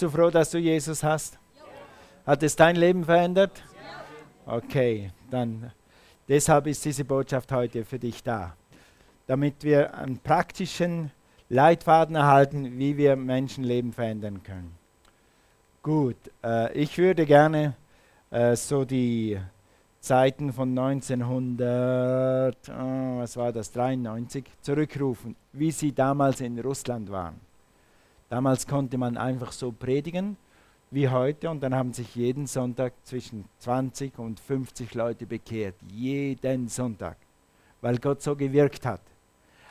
Bist du froh, dass du Jesus hast? Hat es dein Leben verändert? Okay, dann deshalb ist diese Botschaft heute für dich da, damit wir einen praktischen Leitfaden erhalten, wie wir Menschenleben verändern können. Gut, äh, ich würde gerne äh, so die Zeiten von 1900, oh, was war das, 93 zurückrufen, wie sie damals in Russland waren. Damals konnte man einfach so predigen wie heute und dann haben sich jeden Sonntag zwischen 20 und 50 Leute bekehrt. Jeden Sonntag, weil Gott so gewirkt hat.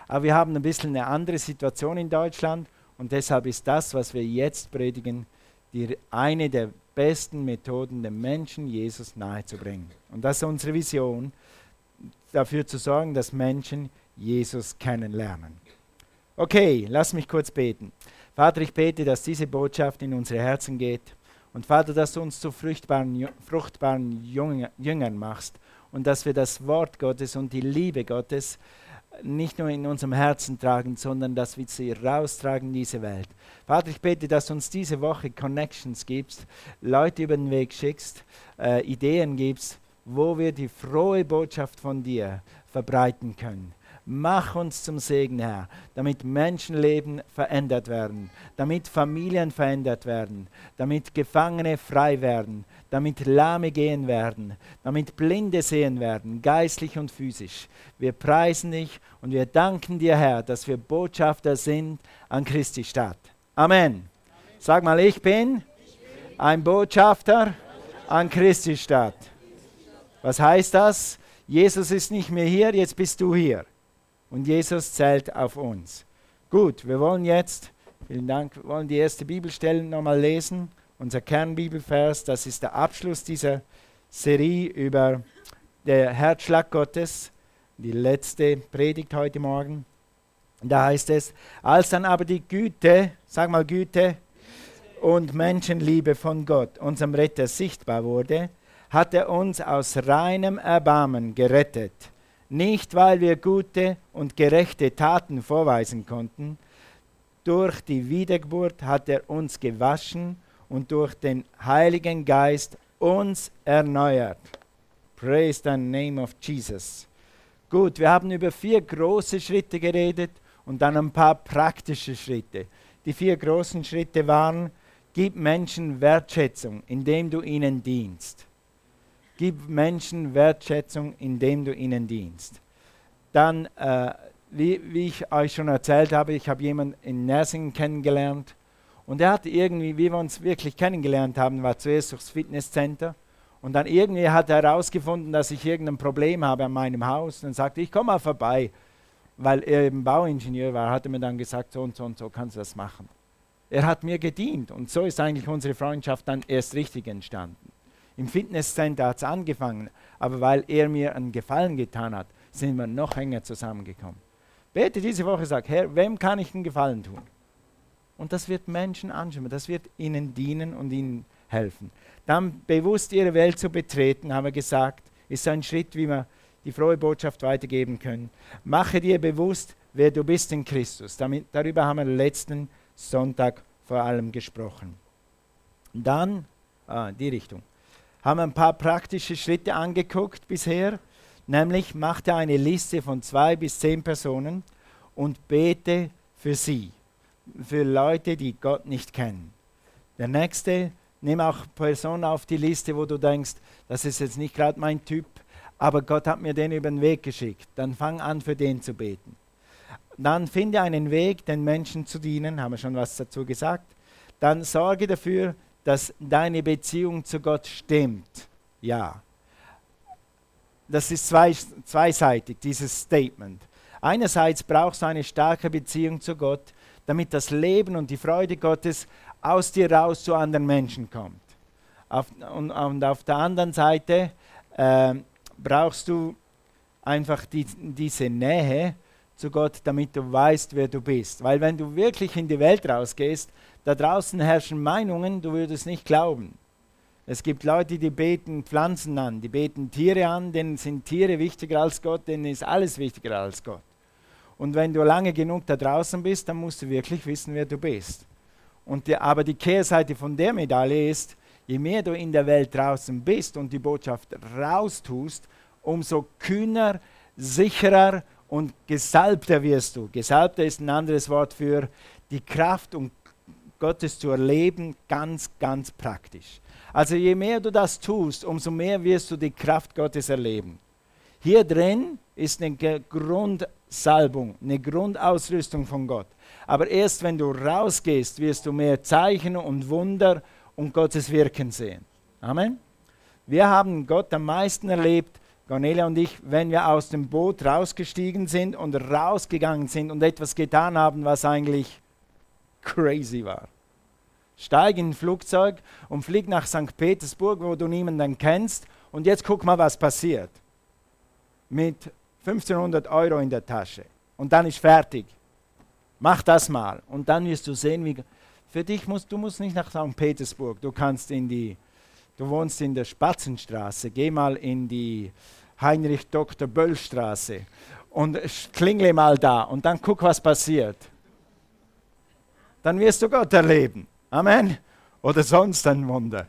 Aber wir haben ein bisschen eine andere Situation in Deutschland und deshalb ist das, was wir jetzt predigen, die, eine der besten Methoden, den Menschen Jesus nahezubringen. Und das ist unsere Vision, dafür zu sorgen, dass Menschen Jesus kennenlernen. Okay, lass mich kurz beten. Vater, ich bete, dass diese Botschaft in unsere Herzen geht. Und Vater, dass du uns zu fruchtbaren, fruchtbaren Jüngern machst und dass wir das Wort Gottes und die Liebe Gottes nicht nur in unserem Herzen tragen, sondern dass wir sie raustragen in diese Welt. Vater, ich bete, dass du uns diese Woche Connections gibst, Leute über den Weg schickst, äh, Ideen gibst, wo wir die frohe Botschaft von dir verbreiten können. Mach uns zum Segen, Herr, damit Menschenleben verändert werden, damit Familien verändert werden, damit Gefangene frei werden, damit Lahme gehen werden, damit Blinde sehen werden, geistlich und physisch. Wir preisen dich und wir danken dir, Herr, dass wir Botschafter sind an Christi Stadt. Amen. Sag mal, ich bin ein Botschafter an Christi Stadt. Was heißt das? Jesus ist nicht mehr hier, jetzt bist du hier und Jesus zählt auf uns. Gut, wir wollen jetzt, vielen Dank, wollen die erste Bibelstelle nochmal lesen. Unser Kernbibelvers, das ist der Abschluss dieser Serie über den Herzschlag Gottes, die letzte Predigt heute Morgen. Da heißt es, als dann aber die Güte, sag mal Güte, und Menschenliebe von Gott, unserem Retter, sichtbar wurde, hat er uns aus reinem Erbarmen gerettet nicht weil wir gute und gerechte Taten vorweisen konnten. Durch die Wiedergeburt hat er uns gewaschen und durch den Heiligen Geist uns erneuert. Praise the name of Jesus. Gut, wir haben über vier große Schritte geredet und dann ein paar praktische Schritte. Die vier großen Schritte waren, gib Menschen Wertschätzung, indem du ihnen dienst. Gib Menschen Wertschätzung, indem du ihnen dienst. Dann, äh, wie, wie, ich euch schon erzählt habe, ich habe jemanden in Nersingen kennengelernt und er hat irgendwie, wie wir uns wirklich kennengelernt haben, war zuerst durchs Fitnesscenter und dann irgendwie hat er herausgefunden, dass ich irgendein Problem habe an meinem Haus und dann sagte ich, komm mal vorbei. Weil er eben Bauingenieur war, hat er mir dann gesagt, so und so und so kannst du das machen. Er hat mir gedient und so ist eigentlich unsere Freundschaft dann erst richtig entstanden. Im Fitnesscenter hat es angefangen, aber weil er mir einen Gefallen getan hat, sind wir noch enger zusammengekommen. Bete diese Woche, sag, Herr, wem kann ich einen Gefallen tun? Und das wird Menschen anschauen, das wird ihnen dienen und ihnen helfen. Dann bewusst ihre Welt zu betreten, haben wir gesagt, ist ein Schritt, wie wir die frohe Botschaft weitergeben können. Mache dir bewusst, wer du bist in Christus. Damit, darüber haben wir letzten Sonntag vor allem gesprochen. Dann, ah, die Richtung haben ein paar praktische Schritte angeguckt bisher, nämlich machte eine Liste von zwei bis zehn Personen und bete für sie, für Leute, die Gott nicht kennen. Der nächste, nimm auch Personen auf die Liste, wo du denkst, das ist jetzt nicht gerade mein Typ, aber Gott hat mir den über den Weg geschickt. Dann fang an, für den zu beten. Dann finde einen Weg, den Menschen zu dienen, haben wir schon was dazu gesagt. Dann sorge dafür, dass deine Beziehung zu Gott stimmt. Ja. Das ist zwei, zweiseitig, dieses Statement. Einerseits brauchst du eine starke Beziehung zu Gott, damit das Leben und die Freude Gottes aus dir raus zu anderen Menschen kommt. Auf, und, und, auf der anderen Seite äh, brauchst du einfach die, diese Nähe zu Gott, damit du weißt, wer du bist. Weil wenn du wirklich in die Welt rausgehst, da draußen herrschen Meinungen, du würdest nicht glauben. Es gibt Leute, die beten Pflanzen an, die beten Tiere an, denen sind Tiere wichtiger als Gott, denen ist alles wichtiger als Gott. Und wenn du lange genug da draußen bist, dann musst du wirklich wissen, wer du bist. Und die, aber die Kehrseite von der Medaille ist, je mehr du in der Welt draußen bist und die Botschaft raustust, umso kühner, sicherer und gesalbter wirst du. Gesalbter ist ein anderes Wort für die Kraft und Gottes zu erleben, ganz, ganz praktisch. Also je mehr du das tust, umso mehr wirst du die Kraft Gottes erleben. Hier drin ist eine Grundsalbung, eine Grundausrüstung von Gott. Aber erst wenn du rausgehst, wirst du mehr Zeichen und Wunder und Gottes Wirken sehen. Amen. Wir haben Gott am meisten erlebt, Cornelia und ich, wenn wir aus dem Boot rausgestiegen sind und rausgegangen sind und etwas getan haben, was eigentlich crazy war. Steig in ein Flugzeug und flieg nach St. Petersburg, wo du niemanden kennst, und jetzt guck mal, was passiert. Mit 1500 Euro in der Tasche. Und dann ist fertig. Mach das mal und dann wirst du sehen, wie für dich musst du musst nicht nach St. Petersburg. Du kannst in die, du wohnst in der Spatzenstraße. Geh mal in die Heinrich Dr. Böll Straße und klingle mal da und dann guck, was passiert. Dann wirst du Gott erleben. Amen. Oder sonst ein Wunder.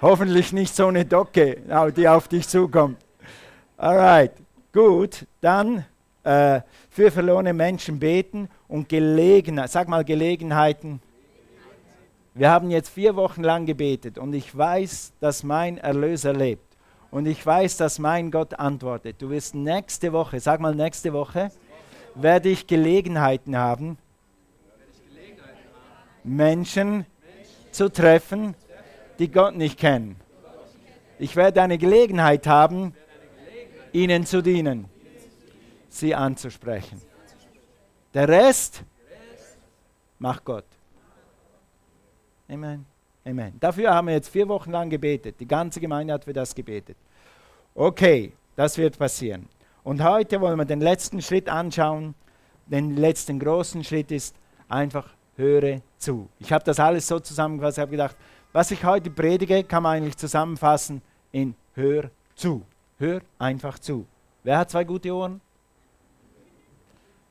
Hoffentlich nicht so eine Docke, die auf dich zukommt. Alright, gut. Dann äh, für verlorene Menschen beten und Gelegenheit, sag mal Gelegenheiten. Wir haben jetzt vier Wochen lang gebetet und ich weiß, dass mein Erlöser lebt. Und ich weiß, dass mein Gott antwortet. Du wirst nächste Woche, sag mal nächste Woche, werde ich Gelegenheiten haben, Menschen zu treffen, die Gott nicht kennen. Ich werde eine Gelegenheit haben, ihnen zu dienen sie anzusprechen. Der Rest macht Gott. Amen. Amen. Dafür haben wir jetzt vier Wochen lang gebetet. Die ganze Gemeinde hat für das gebetet. Okay, das wird passieren. Und heute wollen wir den letzten Schritt anschauen. Den letzten großen Schritt ist einfach höre zu. Ich habe das alles so zusammengefasst. Ich habe gedacht, was ich heute predige, kann man eigentlich zusammenfassen in hör zu. Hör einfach zu. Wer hat zwei gute Ohren?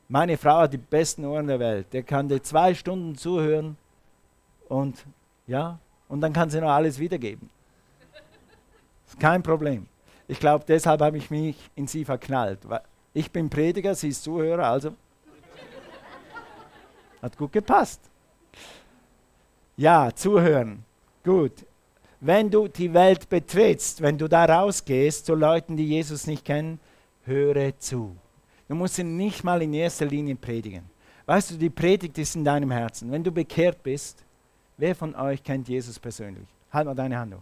Meine Frau hat die besten Ohren der Welt. Der kann dir zwei Stunden zuhören und ja, und dann kann sie noch alles wiedergeben. Ist kein Problem. Ich glaube, deshalb habe ich mich in sie verknallt. Ich bin Prediger, sie ist Zuhörer, also hat gut gepasst. Ja, zuhören. Gut. Wenn du die Welt betrittst, wenn du da rausgehst zu Leuten, die Jesus nicht kennen, höre zu. Du musst ihn nicht mal in erster Linie predigen. Weißt du, die Predigt ist in deinem Herzen. Wenn du bekehrt bist, wer von euch kennt Jesus persönlich? Halt mal deine Hand hoch.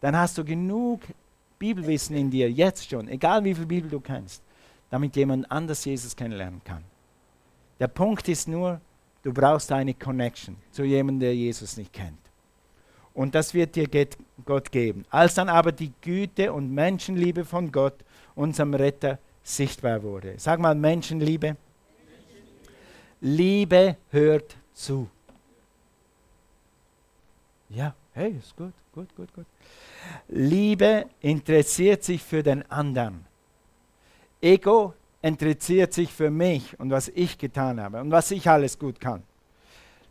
Dann hast du genug Bibelwissen in dir, jetzt schon, egal wie viel Bibel du kennst, damit jemand anders Jesus kennenlernen kann. Der Punkt ist nur, du brauchst eine Connection zu jemandem, der Jesus nicht kennt. Und das wird dir Gott geben. Als dann aber die Güte und Menschenliebe von Gott, unserem Retter, sichtbar wurde. Sag mal Menschenliebe. Liebe hört zu. Ja, hey, ist gut, gut, gut, gut. Liebe interessiert sich für den anderen. Ego interessiert sich für mich und was ich getan habe und was ich alles gut kann.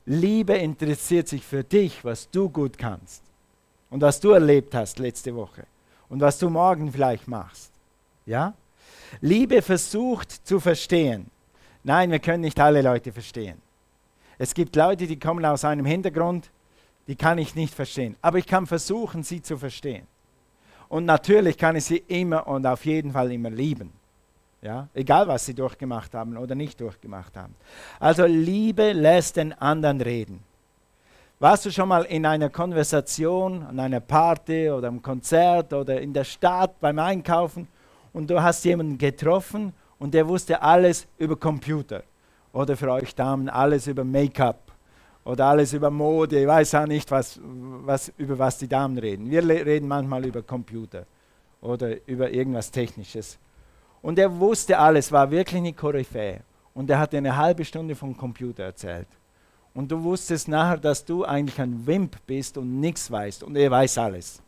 Liebe interessiert sich für dich, was du gut kannst und was du erlebt hast letzte Woche und was du morgen vielleicht machst. Ja? Liebe versucht zu verstehen. Nein, wir können nicht alle Leute verstehen. Es gibt Leute, die kommen aus einem Hintergrund, die kann ich nicht verstehen. Aber ich kann versuchen, sie zu verstehen. Und natürlich kann ich sie immer und auf jeden Fall immer lieben. Ja? Egal, was sie durchgemacht haben oder nicht durchgemacht haben. Also Liebe lässt den anderen reden. Warst du schon mal in einer Konversation, an einer Party oder am Konzert oder in der Stadt beim Einkaufen und du hast jemanden getroffen und der wusste alles über Computer. Oder für euch Damen alles über Make-up oder alles über Mode. Ich weiß auch nicht, was, was, über was die Damen reden. Wir reden manchmal über Computer oder über irgendwas Technisches. Und er wusste alles, war wirklich eine Koryphäe. Und er hat eine halbe Stunde vom Computer erzählt. Und du wusstest nachher, dass du eigentlich ein Wimp bist und nichts weißt. Und er weiß alles.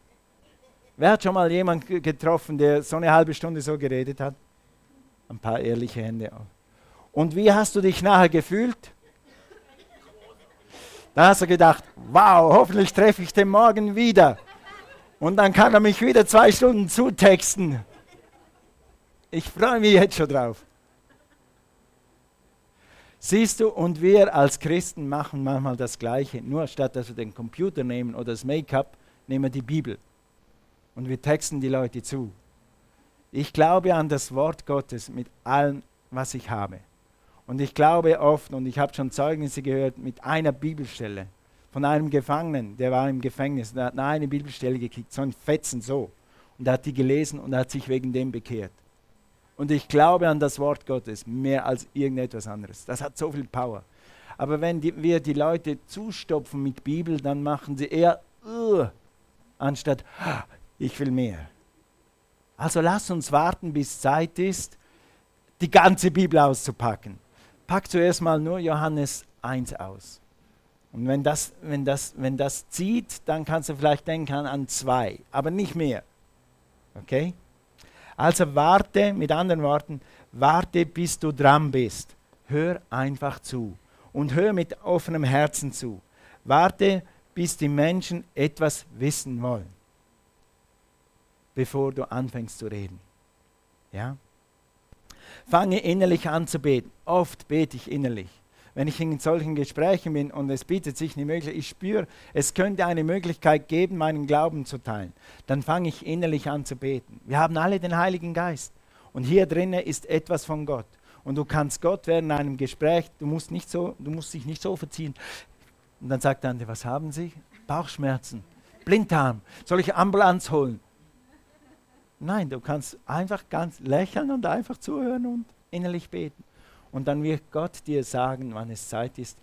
Wer hat schon mal jemanden getroffen, der so eine halbe Stunde so geredet hat? Ein paar ehrliche Hände. Und wie hast du dich nachher gefühlt? Da hast du gedacht, wow, hoffentlich treffe ich den morgen wieder. Und dann kann er mich wieder zwei Stunden zutexten. Ich freue mich jetzt schon drauf. Siehst du, und wir als Christen machen manchmal das Gleiche. Nur statt dass wir den Computer nehmen oder das Make-up, nehmen wir die Bibel. Und wir texten die Leute zu. Ich glaube an das Wort Gottes mit allem, was ich habe. Und ich glaube oft, und ich habe schon Zeugnisse gehört, mit einer Bibelstelle von einem Gefangenen, der war im Gefängnis, der hat eine Bibelstelle gekriegt, so ein Fetzen so. Und er hat die gelesen und hat sich wegen dem bekehrt. Und ich glaube an das Wort Gottes mehr als irgendetwas anderes. Das hat so viel Power. Aber wenn die, wir die Leute zustopfen mit Bibel, dann machen sie eher uh, anstatt ah, ich will mehr. Also lass uns warten, bis Zeit ist, die ganze Bibel auszupacken. Pack zuerst mal nur Johannes 1 aus. Und wenn das, wenn das, wenn das zieht, dann kannst du vielleicht denken an zwei, aber nicht mehr. Okay? Also warte, mit anderen Worten, warte, bis du dran bist. Hör einfach zu und hör mit offenem Herzen zu. Warte, bis die Menschen etwas wissen wollen, bevor du anfängst zu reden. Ja? Fange innerlich an zu beten. Oft bete ich innerlich wenn ich in solchen Gesprächen bin und es bietet sich eine Möglichkeit, ich spüre, es könnte eine Möglichkeit geben, meinen Glauben zu teilen, dann fange ich innerlich an zu beten. Wir haben alle den Heiligen Geist und hier drinnen ist etwas von Gott. Und du kannst Gott während einem Gespräch, du musst, nicht so, du musst dich nicht so verziehen. Und dann sagt der andere, was haben Sie? Bauchschmerzen, Blinddarm, soll ich Ambulanz holen? Nein, du kannst einfach ganz lächeln und einfach zuhören und innerlich beten. Und dann wird Gott dir sagen, wann es Zeit ist,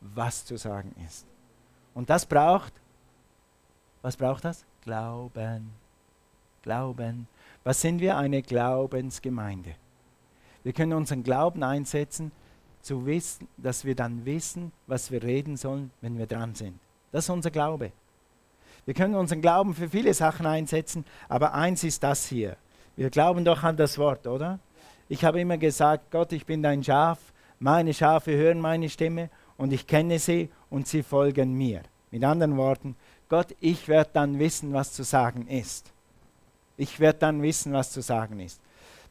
was zu sagen ist. Und das braucht, was braucht das? Glauben. Glauben. Was sind wir? Eine Glaubensgemeinde. Wir können unseren Glauben einsetzen, zu wissen, dass wir dann wissen, was wir reden sollen, wenn wir dran sind. Das ist unser Glaube. Wir können unseren Glauben für viele Sachen einsetzen, aber eins ist das hier. Wir glauben doch an das Wort, oder? Ich habe immer gesagt, Gott, ich bin dein Schaf, meine Schafe hören meine Stimme und ich kenne sie und sie folgen mir. Mit anderen Worten, Gott, ich werde dann wissen, was zu sagen ist. Ich werde dann wissen, was zu sagen ist.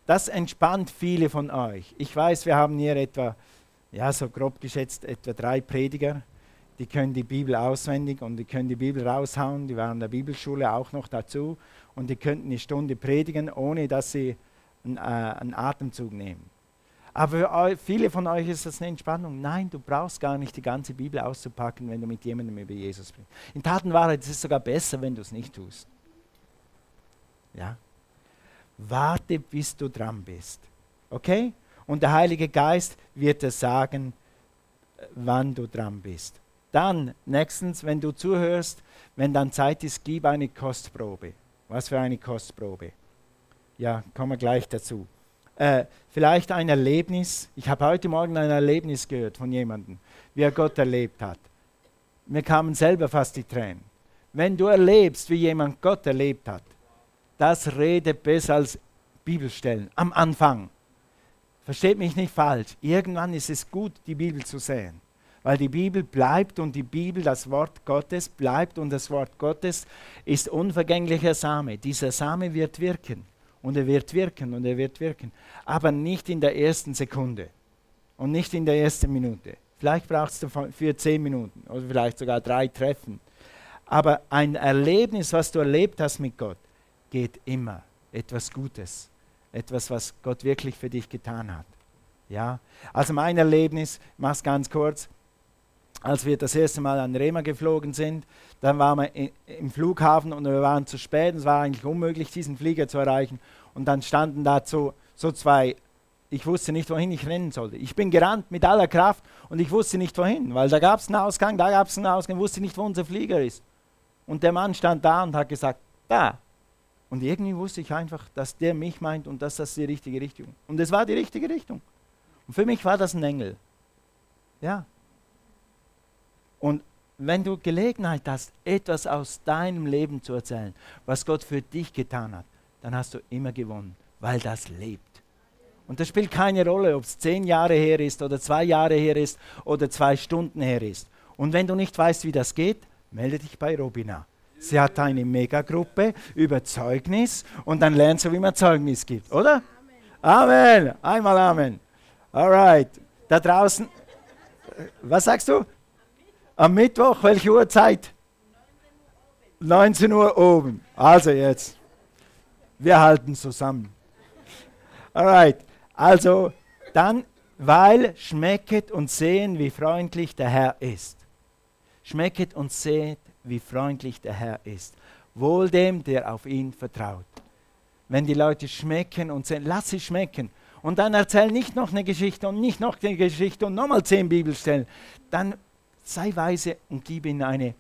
Das entspannt viele von euch. Ich weiß, wir haben hier etwa, ja, so grob geschätzt, etwa drei Prediger. Die können die Bibel auswendig und die können die Bibel raushauen. Die waren in der Bibelschule auch noch dazu. Und die könnten eine Stunde predigen, ohne dass sie äh, einen Atemzug nehmen. Aber für viele von euch ist das eine Entspannung. Nein, du brauchst gar nicht die ganze Bibel auszupacken, wenn du mit jemandem über Jesus sprichst. In Tatenwahrheit ist es sogar besser, wenn du es nicht tust. Ja? Warte, bis du dran bist. Okay? Und der Heilige Geist wird dir sagen, wann du dran bist. Dann, nächstens, wenn du zuhörst, wenn dann Zeit ist, gib eine Kostprobe. Was für eine Kostprobe? Ja, kommen wir gleich dazu. Äh, vielleicht ein Erlebnis. Ich habe heute Morgen ein Erlebnis gehört von jemandem, wie er Gott erlebt hat. Mir kamen selber fast die Tränen. Wenn du erlebst, wie jemand Gott erlebt hat, das redet besser als Bibelstellen am Anfang. Versteht mich nicht falsch. Irgendwann ist es gut, die Bibel zu sehen. Weil die Bibel bleibt und die Bibel, das Wort Gottes, bleibt und das Wort Gottes ist unvergänglicher Same. Dieser Same wird wirken. Und er wird wirken und er wird wirken. Aber nicht in der ersten Sekunde und nicht in der ersten Minute. Vielleicht brauchst du für zehn Minuten oder vielleicht sogar drei Treffen. Aber ein Erlebnis, was du erlebt hast mit Gott, geht immer etwas Gutes. Etwas, was Gott wirklich für dich getan hat. Ja? Also mein Erlebnis, es ganz kurz, als wir das erste Mal an Rema geflogen sind, dann waren wir im Flughafen und wir waren zu spät. Es war eigentlich unmöglich, diesen Flieger zu erreichen. Und dann standen da so, zwei, ich wusste nicht, wohin ich rennen sollte. Ich bin gerannt mit aller Kraft und ich wusste nicht, wohin, weil da gab es einen Ausgang, da gab es einen Ausgang, wusste nicht, wo unser Flieger ist. Und der Mann stand da und hat gesagt, da. Und irgendwie wusste ich einfach, dass der mich meint und dass das die richtige Richtung. Und es war die richtige Richtung. Und für mich war das ein Engel. Ja, und wenn du Gelegenheit hast, etwas aus deinem Leben zu erzählen, was Gott für dich getan hat, dann hast du immer gewonnen, weil das lebt. Und das spielt keine Rolle, ob es zehn Jahre her ist oder zwei Jahre her ist oder zwei Stunden her ist Und wenn du nicht weißt, wie das geht, melde dich bei Robina. Sie hat eine Megagruppe über Zeugnis und dann lernst du, wie man Zeugnis gibt, oder? Amen. Amen. Einmal Amen. Alright. Da draußen, was sagst du? Am Mittwoch, welche Uhrzeit? 19 Uhr oben. Also jetzt. Wir halten zusammen. Alright. Also dann, weil schmecket und sehen, wie freundlich der Herr ist. Schmecket und seht, wie freundlich der Herr ist. Wohl dem, der auf ihn vertraut. Wenn die Leute schmecken und sehen, lass sie schmecken. Und dann erzähl nicht noch eine Geschichte und nicht noch eine Geschichte und nochmal zehn Bibelstellen. Dann sei weise und gib ihnen eine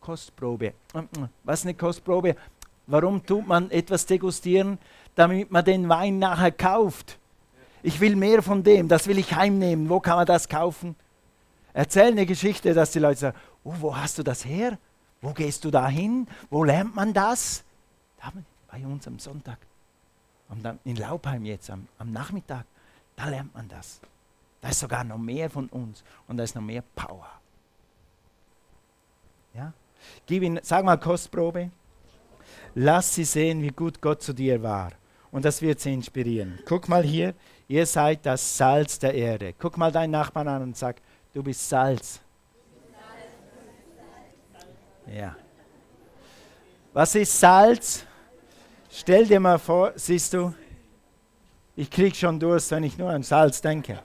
Kostprobe. Was ist eine Kostprobe? Warum tut man etwas degustieren? Damit man den Wein nachher kauft. Ich will mehr von dem, das will ich heimnehmen. Wo kann man das kaufen? Erzähl eine Geschichte, dass die Leute sagen, oh, wo hast du das her? Wo gehst du da hin? Wo lernt man das? Da bei uns am Sonntag. in Laubheim jetzt am, am Nachmittag. Da lernt man das. Da ist sogar noch mehr von uns und da ist noch mehr Power. Ja? Gib ihn, sag mal Kostprobe. Lass sie sehen, wie gut Gott zu dir war. Und das wird sie inspirieren. Guck mal hier, ihr seid das Salz der Erde. Guck mal deinen Nachbarn an und sag, du bist Salz. Ja. Was ist Salz? Stell dir mal vor, siehst du, ich krieg schon Durst, wenn ich nur an Salz denke.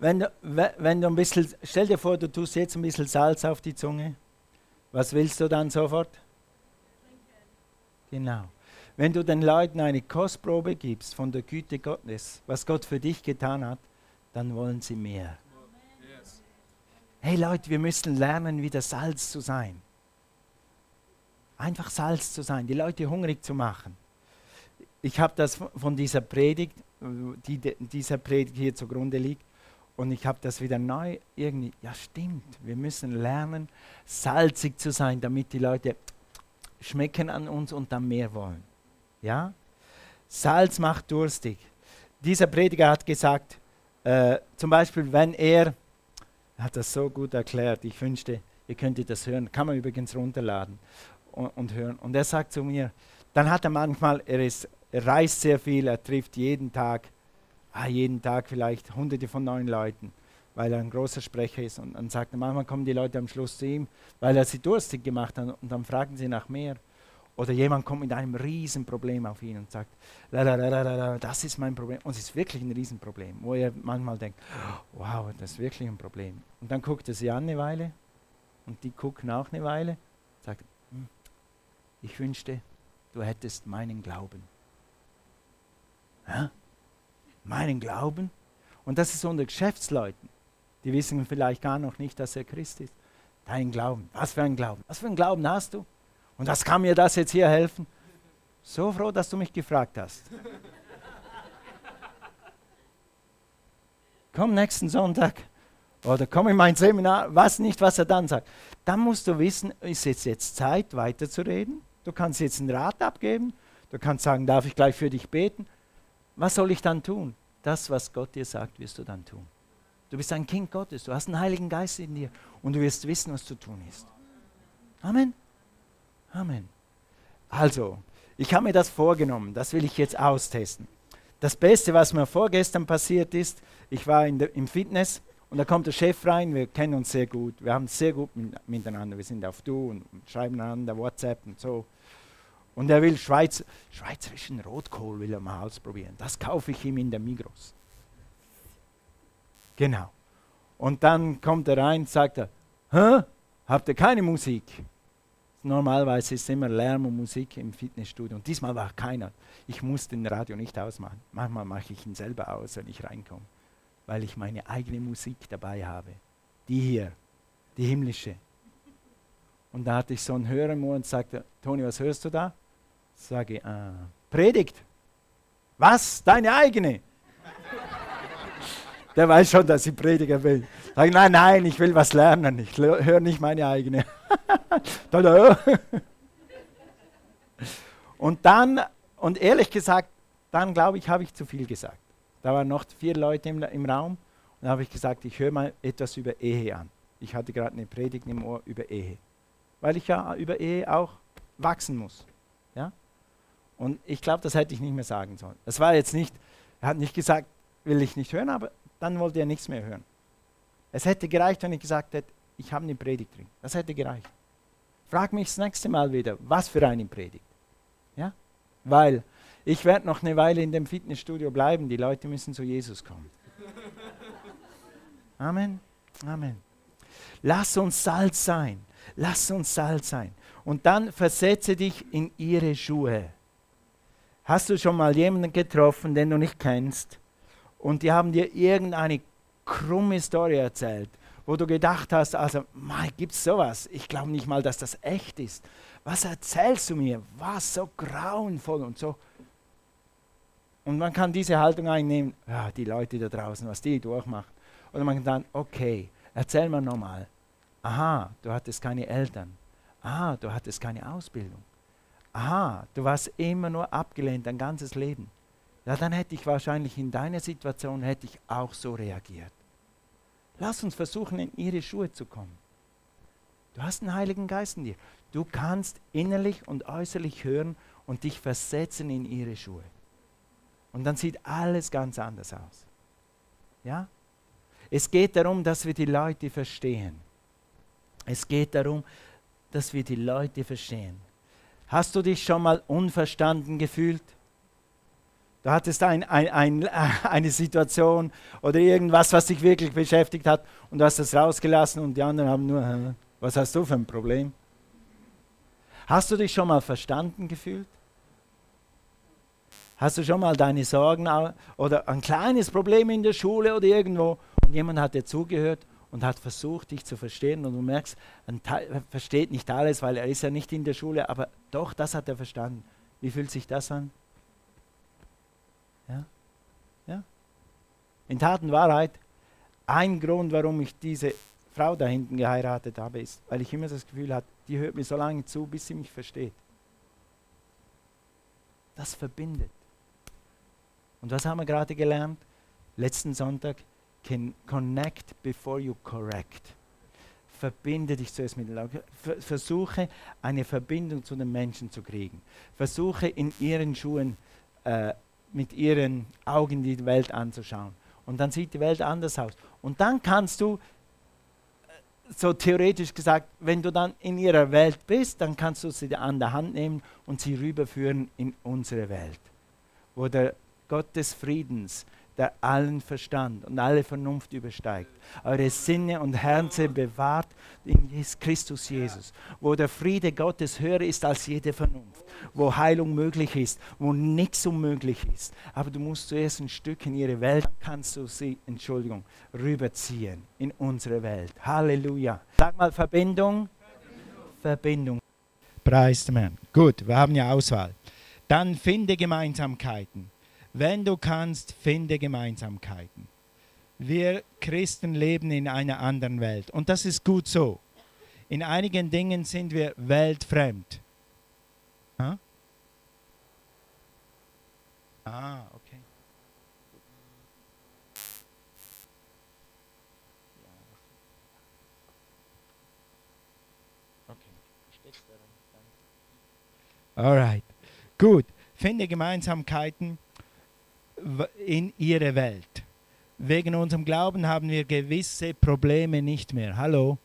Wenn wenn du ein bisschen, stell dir vor, du tust jetzt ein bisschen Salz auf die Zunge. Was willst du dann sofort? Genau. Wenn du den Leuten eine Kostprobe gibst von der Güte Gottes, was Gott für dich getan hat, dann wollen sie mehr. Hey Leute, wir müssen lernen, wieder Salz zu sein. Einfach Salz zu sein, die Leute hungrig zu machen. Ich habe das von dieser Predigt, die dieser Predigt hier zugrunde liegt, und ich habe das wieder neu irgendwie, ja stimmt, wir müssen lernen, salzig zu sein, damit die Leute schmecken an uns und dann mehr wollen. Ja? Salz macht durstig. Dieser Prediger hat gesagt, äh, zum Beispiel, wenn er, er hat das so gut erklärt, ich wünschte, ihr könntet das hören, kann man übrigens runterladen und, und hören. Und er sagt zu mir, dann hat er manchmal, er, ist, er reist sehr viel, er trifft jeden Tag ah, jeden Tag vielleicht hunderte von neuen Leuten, weil er ein großer Sprecher ist. Und dann sagt er, manchmal kommen die Leute am Schluss zu ihm, weil er sie durstig gemacht hat und dann fragen sie nach mehr. Oder jemand kommt mit einem Riesenproblem auf ihn und sagt, das ist mein Problem. Und es ist wirklich ein Riesenproblem, wo er manchmal denkt, wow, das ist wirklich ein Problem. Und dann guckt er sie an eine Weile und die gucken auch eine Weile, und sagt, hm, ich wünschte, du hättest meinen Glauben. Ja? Meinen Glauben. Und das ist unter Geschäftsleuten. Die wissen vielleicht gar noch nicht, dass er Christ ist. Dein Glauben. Was für ein Glauben? Was für ein Glauben hast du? Und was kann mir das jetzt hier helfen? So froh, dass du mich gefragt hast. komm nächsten Sonntag oder komm in mein Seminar, was nicht, was er dann sagt. Dann musst du wissen, ist es jetzt Zeit, weiterzureden? Du kannst jetzt einen Rat abgeben. Du kannst sagen, darf ich gleich für dich beten? Was soll ich dann tun? Das, was Gott dir sagt, wirst du dann tun. Du bist ein Kind Gottes, du hast einen Heiligen Geist in dir und du wirst wissen, was zu tun ist. Amen. Amen. Also, ich habe mir das vorgenommen, das will ich jetzt austesten. Das Beste, was mir vorgestern passiert ist, ich war der, im Fitness und da kommt der Chef rein, wir kennen uns sehr gut, wir haben sehr gut miteinander, wir sind auf Du und schreiben einander WhatsApp und so. Und er will Schweiz, schweizerischen Rotkohl will er mal ausprobieren. Das kaufe ich ihm in der Migros. Genau. Und dann kommt er rein und sagt er, Hä? habt ihr keine Musik? Normalerweise ist immer Lärm und Musik im Fitnessstudio. Und diesmal war keiner. Ich muss den Radio nicht ausmachen. Manchmal mache ich ihn selber aus, wenn ich reinkomme. Weil ich meine eigene Musik dabei habe. Die hier, die himmlische. Und da hatte ich so einen Hörer im Ohr und sagte, Toni, was hörst du da? Sage ah, Predigt. Was? Deine eigene? Der weiß schon, dass ich Prediger will. Sag ich, nein, nein, ich will was lernen. Ich höre nicht meine eigene. und dann, und ehrlich gesagt, dann glaube ich, habe ich zu viel gesagt. Da waren noch vier Leute im, im Raum Dann habe ich gesagt, ich höre mal etwas über Ehe an. Ich hatte gerade eine Predigt im Ohr über Ehe. Weil ich ja über Ehe auch wachsen muss. Ja? Und ich glaube, das hätte ich nicht mehr sagen sollen. Das war jetzt nicht, er hat nicht gesagt, will ich nicht hören, aber dann wollte er nichts mehr hören. Es hätte gereicht, wenn ich gesagt hätte, ich habe eine Predigt drin. Das hätte gereicht. Frag mich das nächste Mal wieder, was für eine Predigt. Ja? Weil ich werde noch eine Weile in dem Fitnessstudio bleiben, die Leute müssen zu Jesus kommen. Amen. Amen. Lass uns Salz sein. Lass uns Salz sein. Und dann versetze dich in ihre Schuhe. Hast du schon mal jemanden getroffen, den du nicht kennst, und die haben dir irgendeine krumme Story erzählt, wo du gedacht hast, also, gibt es sowas? Ich glaube nicht mal, dass das echt ist. Was erzählst du mir? Was so grauenvoll und so. Und man kann diese Haltung einnehmen, ja, die Leute da draußen, was die durchmachen. Oder man kann dann, okay, erzähl mir nochmal. Aha, du hattest keine Eltern. Aha, du hattest keine Ausbildung. Aha, du warst immer nur abgelehnt dein ganzes Leben. Ja, dann hätte ich wahrscheinlich in deiner Situation hätte ich auch so reagiert. Lass uns versuchen, in ihre Schuhe zu kommen. Du hast einen Heiligen Geist in dir. Du kannst innerlich und äußerlich hören und dich versetzen in ihre Schuhe. Und dann sieht alles ganz anders aus. Ja? Es geht darum, dass wir die Leute verstehen. Es geht darum, dass wir die Leute verstehen. Hast du dich schon mal unverstanden gefühlt? Du hattest ein, ein, ein, eine Situation oder irgendwas, was dich wirklich beschäftigt hat und du hast es rausgelassen und die anderen haben nur, was hast du für ein Problem? Hast du dich schon mal verstanden gefühlt? Hast du schon mal deine Sorgen oder ein kleines Problem in der Schule oder irgendwo und jemand hat dir zugehört und hat versucht, dich zu verstehen und du merkst, er versteht nicht alles, weil er ist ja nicht in der Schule, aber doch, das hat er verstanden. Wie fühlt sich das an? Ja? Ja? In Tat und Wahrheit, ein Grund, warum ich diese Frau da hinten geheiratet habe, ist, weil ich immer das Gefühl hatte, die hört mir so lange zu, bis sie mich versteht. Das verbindet. Und was haben wir gerade gelernt? Letzten Sonntag, connect before you correct. Verbinde dich zuerst mit den Leuten. Versuche eine Verbindung zu den Menschen zu kriegen. Versuche in ihren Schuhen, äh, mit ihren Augen die Welt anzuschauen. Und dann sieht die Welt anders aus. Und dann kannst du, äh, so theoretisch gesagt, wenn du dann in ihrer Welt bist, dann kannst du sie an der Hand nehmen und sie rüberführen in unsere Welt, wo der Gott des Friedens, der allen Verstand und alle Vernunft übersteigt, eure Sinne und Herzen bewahrt in Christus Jesus, wo der Friede Gottes höher ist als jede Vernunft, wo Heilung möglich ist, wo nichts unmöglich ist. Aber du musst zuerst ein Stück in ihre Welt, dann kannst du sie, Entschuldigung, rüberziehen in unsere Welt. Halleluja. Sag mal Verbindung. Verbindung. Verbindung. Preis dem. Gut, wir haben ja Auswahl. Dann finde Gemeinsamkeiten. Wenn du kannst, finde Gemeinsamkeiten. Wir Christen leben in einer anderen Welt und das ist gut so. In einigen Dingen sind wir weltfremd. Huh? Ah, okay. Alright. Gut. Finde Gemeinsamkeiten in ihre Welt. Wegen unserem Glauben haben wir gewisse Probleme nicht mehr. Hallo?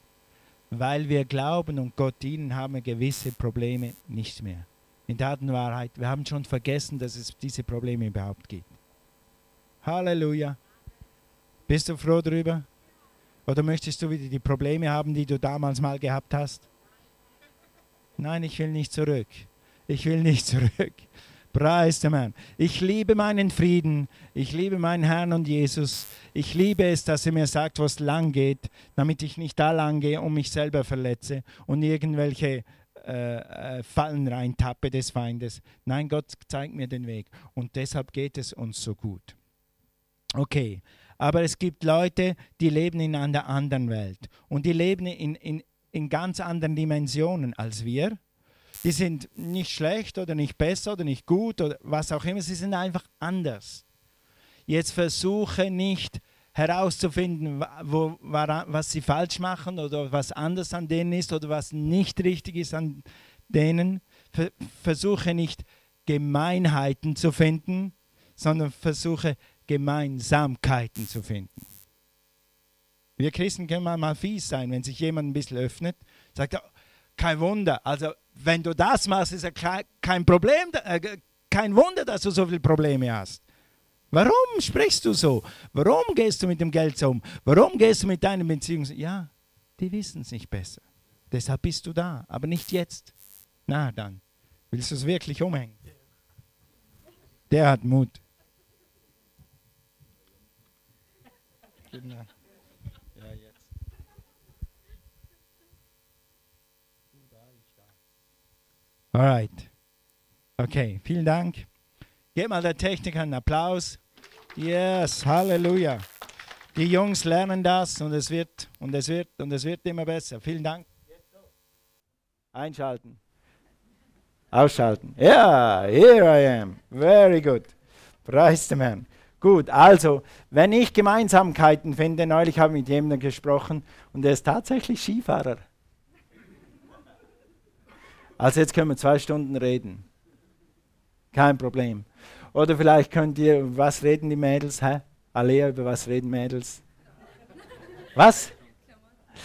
Weil wir glauben und Gott dienen, haben wir gewisse Probleme nicht mehr. In Tat Wahrheit, wir haben schon vergessen, dass es diese Probleme überhaupt gibt. Halleluja. Bist du froh darüber? Oder möchtest du wieder die Probleme haben, die du damals mal gehabt hast? Nein, ich will nicht zurück. Ich will nicht zurück. Preis dem Herrn. Ich liebe meinen Frieden. Ich liebe meinen Herrn und Jesus. Ich liebe es, dass er mir sagt, wo es lang geht, damit ich nicht da lang gehe und mich selber verletze und irgendwelche äh, äh, Fallen reintappe des Feindes. Nein, Gott zeigt mir den Weg. Und deshalb geht es uns so gut. Okay, aber es gibt Leute, die leben in einer anderen Welt. Und die leben in, in, in ganz anderen Dimensionen als wir die sind nicht schlecht oder nicht besser oder nicht gut oder was auch immer, sie sind einfach anders. Jetzt versuche nicht herauszufinden, wo, was sie falsch machen oder was anders an denen ist oder was nicht richtig ist an denen. Versuche nicht Gemeinheiten zu finden, sondern versuche Gemeinsamkeiten zu finden. Wir Christen können mal fies sein, wenn sich jemand ein bisschen öffnet, sagt er, kein Wunder, also wenn du das machst, ist ja kein Problem, äh, kein Wunder, dass du so viele Probleme hast. Warum sprichst du so? Warum gehst du mit dem Geld so um? Warum gehst du mit deinen Beziehungen? Ja, die wissen es nicht besser. Deshalb bist du da, aber nicht jetzt. Na dann, willst du es wirklich umhängen? Der hat Mut. Genau. Alright. Okay, vielen Dank. Gebt mal der Techniker einen Applaus. Yes, Halleluja. Die Jungs lernen das und es wird und es wird und es wird immer besser. Vielen Dank. Einschalten. Ausschalten. Ja, yeah, here I am. Very good. Preis dem Herrn. Gut, also, wenn ich Gemeinsamkeiten finde, neulich habe ich mit jemandem gesprochen und er ist tatsächlich Skifahrer. Also jetzt können wir zwei Stunden reden. Kein Problem. Oder vielleicht könnt ihr, was reden die Mädels? Hä? Alea, über was reden Mädels? Was?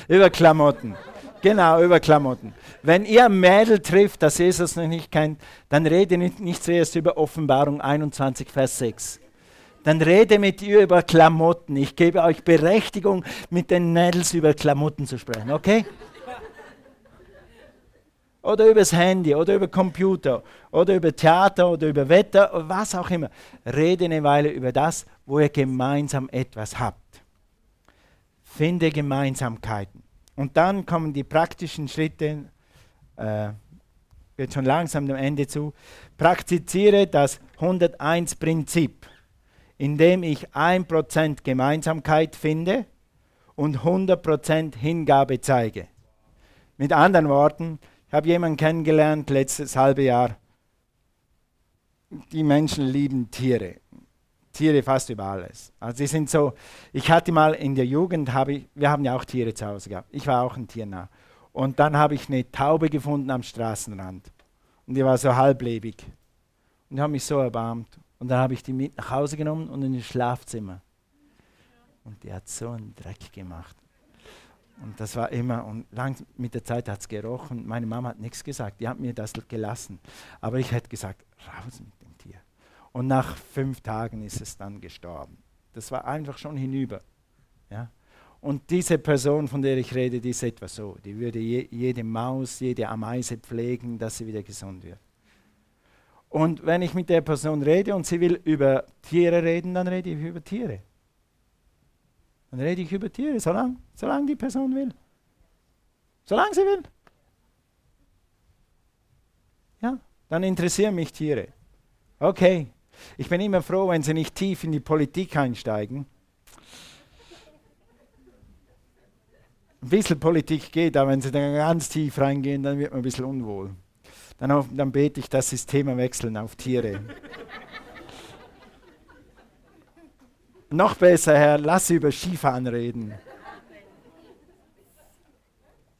Über Klamotten. Genau, über Klamotten. Wenn ihr ein Mädel trifft, das Jesus noch nicht kennt, dann rede nicht, nicht zuerst über Offenbarung 21, Vers 6. Dann rede mit ihr über Klamotten. Ich gebe euch Berechtigung, mit den Mädels über Klamotten zu sprechen, okay? Oder übers Handy oder über Computer oder über Theater oder über Wetter oder was auch immer. Rede eine Weile über das, wo ihr gemeinsam etwas habt. Finde Gemeinsamkeiten. Und dann kommen die praktischen Schritte, äh, wird schon langsam dem Ende zu. Praktiziere das 101-Prinzip, indem ich 1% Gemeinsamkeit finde und 100% Hingabe zeige. Mit anderen Worten, ich habe jemanden kennengelernt letztes halbe Jahr. Die Menschen lieben Tiere. Tiere fast über alles. Also sie sind so, ich hatte mal in der Jugend, habe ich, wir haben ja auch Tiere zu Hause gehabt. Ich war auch ein Tiernah. Und dann habe ich eine Taube gefunden am Straßenrand. Und die war so halblebig. Und die haben mich so erbarmt. Und dann habe ich die mit nach Hause genommen und in das Schlafzimmer. Und die hat so einen Dreck gemacht. Und das war immer, und lang mit der Zeit hat es gerochen. Meine Mama hat nichts gesagt, die hat mir das gelassen. Aber ich hätte gesagt, raus mit dem Tier. Und nach fünf Tagen ist es dann gestorben. Das war einfach schon hinüber. Ja? Und diese Person, von der ich rede, die ist etwa so. Die würde je, jede Maus, jede Ameise pflegen, dass sie wieder gesund wird. Und wenn ich mit der Person rede und sie will über Tiere reden, dann rede ich über Tiere. Dann rede ich über Tiere, solange, solange die Person will. Solange sie will. Ja, dann interessieren mich Tiere. Okay. Ich bin immer froh, wenn sie nicht tief in die Politik einsteigen. Ein bisschen Politik geht, aber wenn sie dann ganz tief reingehen, dann wird man ein bisschen unwohl. Dann, dann bete ich, dass sie das Thema wechseln auf Tiere. Noch besser, Herr, lass über Skifahren reden.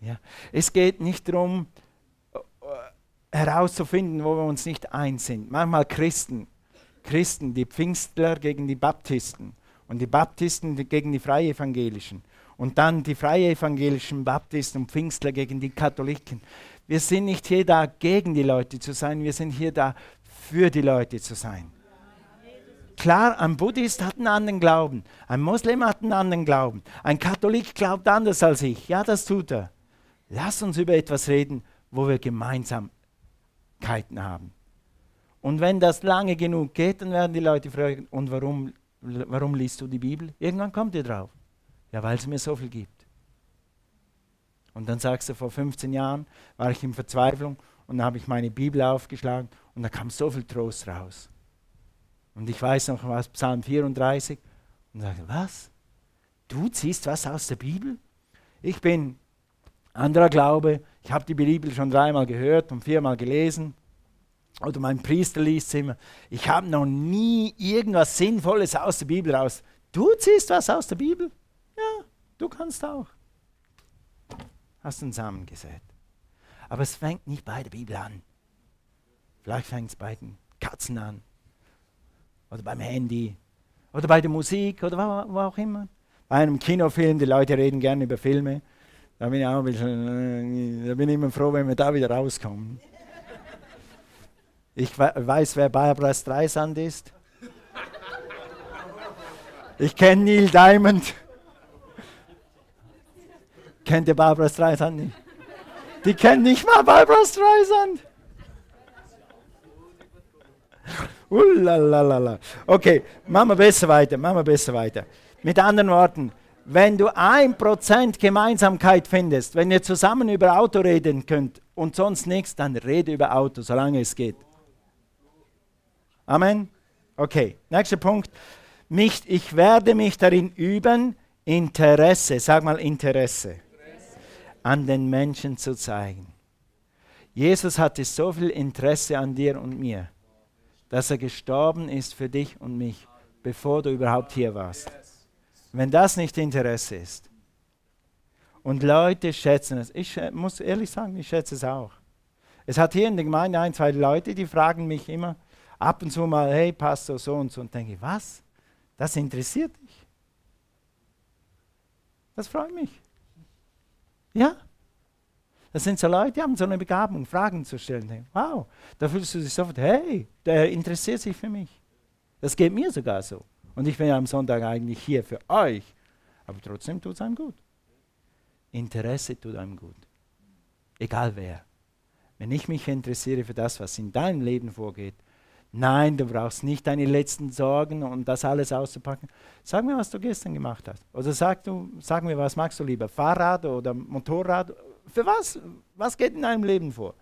Ja. Es geht nicht darum, äh, herauszufinden, wo wir uns nicht eins sind. Manchmal Christen, Christen, die Pfingstler gegen die Baptisten und die Baptisten gegen die Freie Evangelischen und dann die Freie Evangelischen Baptisten und Pfingstler gegen die Katholiken. Wir sind nicht hier da, gegen die Leute zu sein, wir sind hier da, für die Leute zu sein. Klar, ein Buddhist hat einen anderen Glauben, ein Moslem hat einen anderen Glauben, ein Katholik glaubt anders als ich. Ja, das tut er. Lass uns über etwas reden, wo wir Gemeinsamkeiten haben. Und wenn das lange genug geht, dann werden die Leute fragen, und warum, warum liest du die Bibel? Irgendwann kommt ihr drauf. Ja, weil es mir so viel gibt. Und dann sagst du, vor 15 Jahren war ich in Verzweiflung und dann habe ich meine Bibel aufgeschlagen und da kam so viel Trost raus. Und ich weiß noch was, Psalm 34. Und sage, was? Du ziehst was aus der Bibel? Ich bin anderer Glaube. Ich habe die Bibel schon dreimal gehört und viermal gelesen. Oder mein Priester liest immer. Ich habe noch nie irgendwas Sinnvolles aus der Bibel raus. Du ziehst was aus der Bibel? Ja, du kannst auch. Hast einen Samen gesät. Aber es fängt nicht bei der Bibel an. Vielleicht fängt es bei den Katzen an. Oder beim Handy. Oder bei der Musik. Oder wo, wo auch immer. Bei einem Kinofilm, die Leute reden gerne über Filme. Da bin ich auch ein bisschen, äh, da bin ich immer froh, wenn wir da wieder rauskommen. Ich weiß, wer Barbara Streisand ist. Ich kenne Neil Diamond. Kennt ihr Barbara Streisand nicht? Die kennt nicht mal Barbara Streisand. Ullalalala. Okay, machen wir besser weiter, machen wir besser weiter. Mit anderen Worten, wenn du ein Prozent Gemeinsamkeit findest, wenn ihr zusammen über Auto reden könnt und sonst nichts, dann rede über Auto, solange es geht. Amen. Okay, nächster Punkt. Mich, ich werde mich darin üben, Interesse, sag mal Interesse, an den Menschen zu zeigen. Jesus hatte so viel Interesse an dir und mir, dass er gestorben ist für dich und mich, bevor du überhaupt hier warst. Wenn das nicht Interesse ist. Und Leute schätzen es. Ich muss ehrlich sagen, ich schätze es auch. Es hat hier in der Gemeinde ein, zwei Leute, die fragen mich immer ab und zu mal, hey Pastor, so und so. Und denke ich, was? Das interessiert dich? Das freut mich. Ja. Das sind so Leute, die haben so eine Begabung, Fragen zu stellen. Wow, da fühlst du dich sofort, hey, der interessiert sich für mich. Das geht mir sogar so. Und ich bin ja am Sonntag eigentlich hier für euch. Aber trotzdem tut es einem gut. Interesse tut einem gut. Egal wer. Wenn ich mich interessiere für das, was in deinem Leben vorgeht, nein, du brauchst nicht deine letzten Sorgen und das alles auszupacken. Sag mir, was du gestern gemacht hast. Oder sag, du, sag mir, was magst du lieber? Fahrrad oder Motorrad? Für was? Was geht in deinem Leben vor?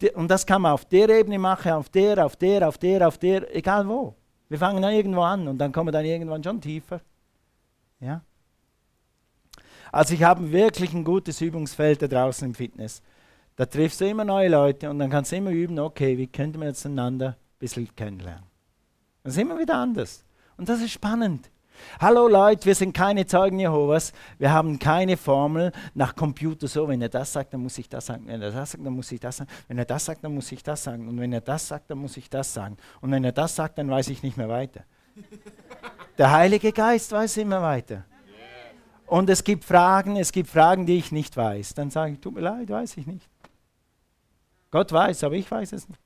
Die, und das kann man auf der Ebene machen, auf der, auf der, auf der, auf der, egal wo. Wir fangen dann irgendwo an und dann kommen wir dann irgendwann schon tiefer. Ja? Also ich habe wirklich ein gutes Übungsfeld da draußen im Fitness. Da triffst du immer neue Leute und dann kannst du immer üben, okay, wie könnte man jetzt einander ein bisschen kennenlernen. Das ist immer wieder anders. Und das ist spannend. Hallo Leute, wir sind keine Zeugen Jehovas. Wir haben keine Formel nach Computer so, wenn er das sagt, dann muss ich das sagen. Wenn er das sagt, dann muss ich das sagen. Wenn er das sagt, dann muss ich das sagen. Und wenn er das sagt, dann muss ich das sagen. Und wenn er das sagt, dann weiß ich nicht mehr weiter. Der Heilige Geist weiß immer weiter. Und es gibt Fragen, es gibt Fragen, die ich nicht weiß. Dann sage ich, tut mir leid, weiß ich nicht. Gott weiß, aber ich weiß es nicht.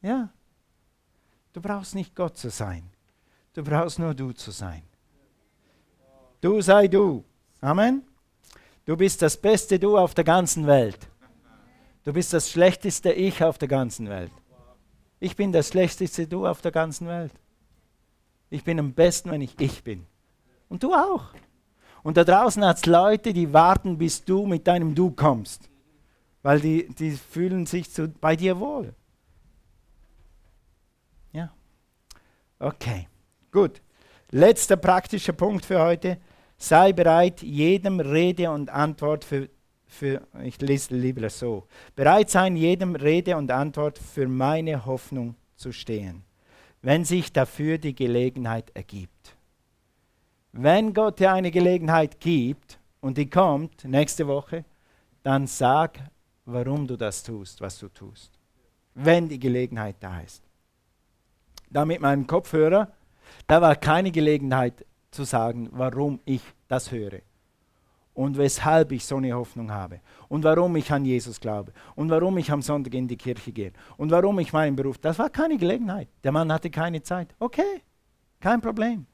Ja. Du brauchst nicht Gott zu sein. Du brauchst nur du zu sein. Du sei du. Amen. Du bist das beste Du auf der ganzen Welt. Du bist das schlechteste Ich auf der ganzen Welt. Ich bin das schlechteste Du auf der ganzen Welt. Ich bin am besten, wenn ich ich bin. Und du auch. Und da draußen hat es Leute, die warten, bis du mit deinem Du kommst. Weil die, die fühlen sich zu, bei dir wohl. Ja. Okay. Gut. Letzter praktischer Punkt für heute. Sei bereit, jedem Rede und Antwort für, für, ich lese lieber so, bereit sein, jedem Rede und Antwort für meine Hoffnung zu stehen, wenn sich dafür die Gelegenheit ergibt. Wenn Gott dir eine Gelegenheit gibt und die kommt nächste Woche, dann sag, warum du das tust, was du tust. Wenn die Gelegenheit da ist. Da mit meinem Kopfhörer da war keine Gelegenheit zu sagen, warum ich das höre und weshalb ich so eine Hoffnung habe und warum ich an Jesus glaube und warum ich am Sonntag in die Kirche gehe und warum ich meinen Beruf. Das war keine Gelegenheit. Der Mann hatte keine Zeit. Okay, kein Problem.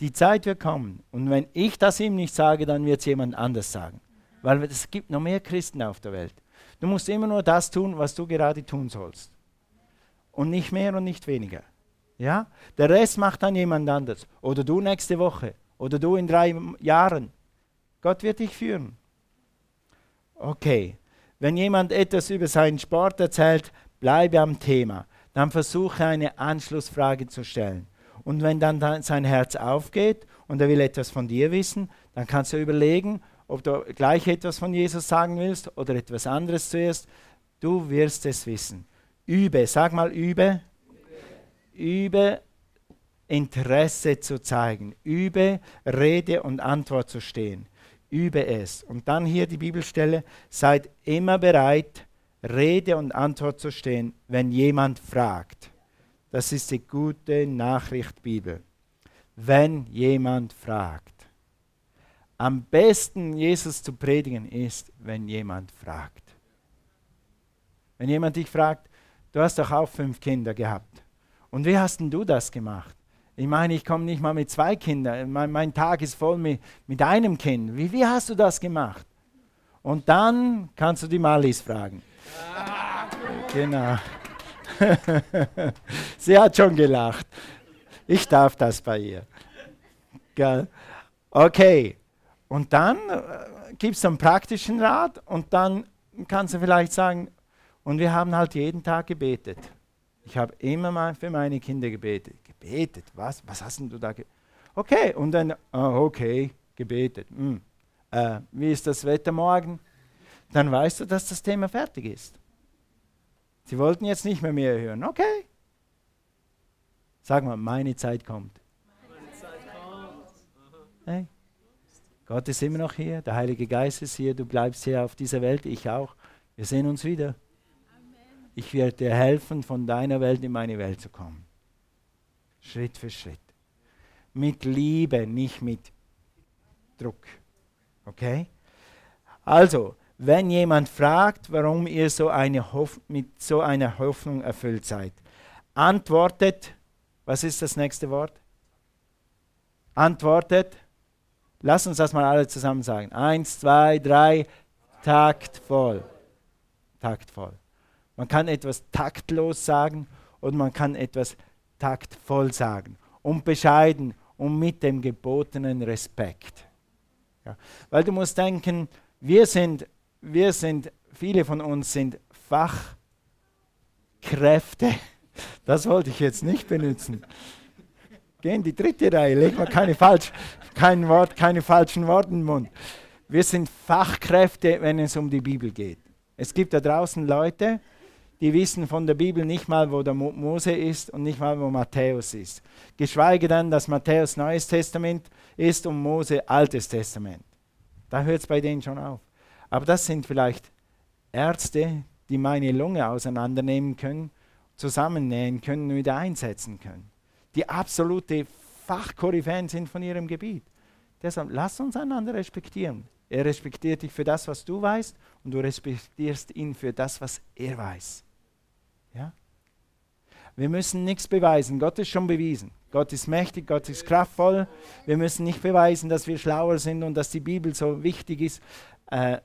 Die Zeit wird kommen und wenn ich das ihm nicht sage, dann wird es jemand anders sagen. Weil es gibt noch mehr Christen auf der Welt. Du musst immer nur das tun, was du gerade tun sollst. Und nicht mehr und nicht weniger. Ja? Der Rest macht dann jemand anders. Oder du nächste Woche. Oder du in drei Jahren. Gott wird dich führen. Okay. Wenn jemand etwas über seinen Sport erzählt, bleibe am Thema. Dann versuche eine Anschlussfrage zu stellen. Und wenn dann sein Herz aufgeht und er will etwas von dir wissen, dann kannst du überlegen, ob du gleich etwas von Jesus sagen willst oder etwas anderes zuerst. Du wirst es wissen. Übe, sag mal übe übe Interesse zu zeigen, übe Rede und Antwort zu stehen. Übe es. Und dann hier die Bibelstelle, seid immer bereit, Rede und Antwort zu stehen, wenn jemand fragt. Das ist die gute Nachricht Bibel. Wenn jemand fragt. Am besten Jesus zu predigen ist, wenn jemand fragt. Wenn jemand dich fragt, du hast doch auch fünf Kinder gehabt. Und wie hast denn du das gemacht? Ich meine, ich komme nicht mal mit zwei Kindern. Mein, mein Tag ist voll mit, mit einem Kind. Wie, wie hast du das gemacht? Und dann kannst du die Malis fragen. Genau. Sie hat schon gelacht. Ich darf das bei ihr. Okay. Und dann äh, gibt es einen praktischen Rat und dann kannst du vielleicht sagen, und wir haben halt jeden Tag gebetet. Ich habe immer mal für meine Kinder gebetet. Gebetet? Was? Was hast du da gebetet? Okay, und dann, oh, okay, gebetet. Hm. Äh, wie ist das Wetter morgen? Dann weißt du, dass das Thema fertig ist. Sie wollten jetzt nicht mehr mehr hören. Okay. Sag mal, meine Zeit kommt. Meine Zeit kommt. Hey. Gott ist immer noch hier, der Heilige Geist ist hier, du bleibst hier auf dieser Welt, ich auch. Wir sehen uns wieder. Ich werde dir helfen, von deiner Welt in meine Welt zu kommen. Schritt für Schritt. Mit Liebe, nicht mit Druck. Okay? Also, wenn jemand fragt, warum ihr so mit so einer Hoffnung erfüllt seid, antwortet, was ist das nächste Wort? Antwortet, lass uns das mal alle zusammen sagen. Eins, zwei, drei, taktvoll. Taktvoll. Man kann etwas taktlos sagen und man kann etwas taktvoll sagen. Und bescheiden und mit dem gebotenen Respekt. Ja. Weil du musst denken, wir sind, wir sind, viele von uns sind Fachkräfte. Das wollte ich jetzt nicht benutzen. Geh in die dritte Reihe, leg mal keine falsch, kein Wort, keine falschen Worte in den Mund. Wir sind Fachkräfte, wenn es um die Bibel geht. Es gibt da draußen Leute, die wissen von der Bibel nicht mal, wo der Mose ist und nicht mal, wo Matthäus ist. Geschweige denn, dass Matthäus Neues Testament ist und Mose Altes Testament. Da hört es bei denen schon auf. Aber das sind vielleicht Ärzte, die meine Lunge auseinandernehmen können, zusammennähen können und wieder einsetzen können. Die absolute Fachkoryphäen sind von ihrem Gebiet. Deshalb lass uns einander respektieren. Er respektiert dich für das, was du weißt, und du respektierst ihn für das, was er weiß. Ja? Wir müssen nichts beweisen. Gott ist schon bewiesen. Gott ist mächtig, Gott ist kraftvoll. Wir müssen nicht beweisen, dass wir schlauer sind und dass die Bibel so wichtig ist. Äh,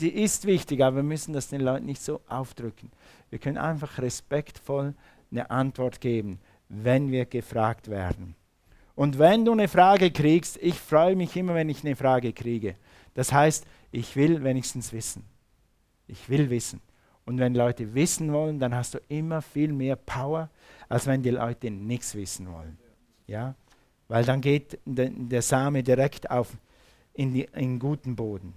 die ist wichtig, aber wir müssen das den Leuten nicht so aufdrücken. Wir können einfach respektvoll eine Antwort geben, wenn wir gefragt werden. Und wenn du eine Frage kriegst, ich freue mich immer, wenn ich eine Frage kriege. Das heißt, ich will wenigstens wissen. Ich will wissen. Und wenn Leute wissen wollen, dann hast du immer viel mehr Power, als wenn die Leute nichts wissen wollen. Ja? Weil dann geht de, der Same direkt auf in, die, in guten Boden.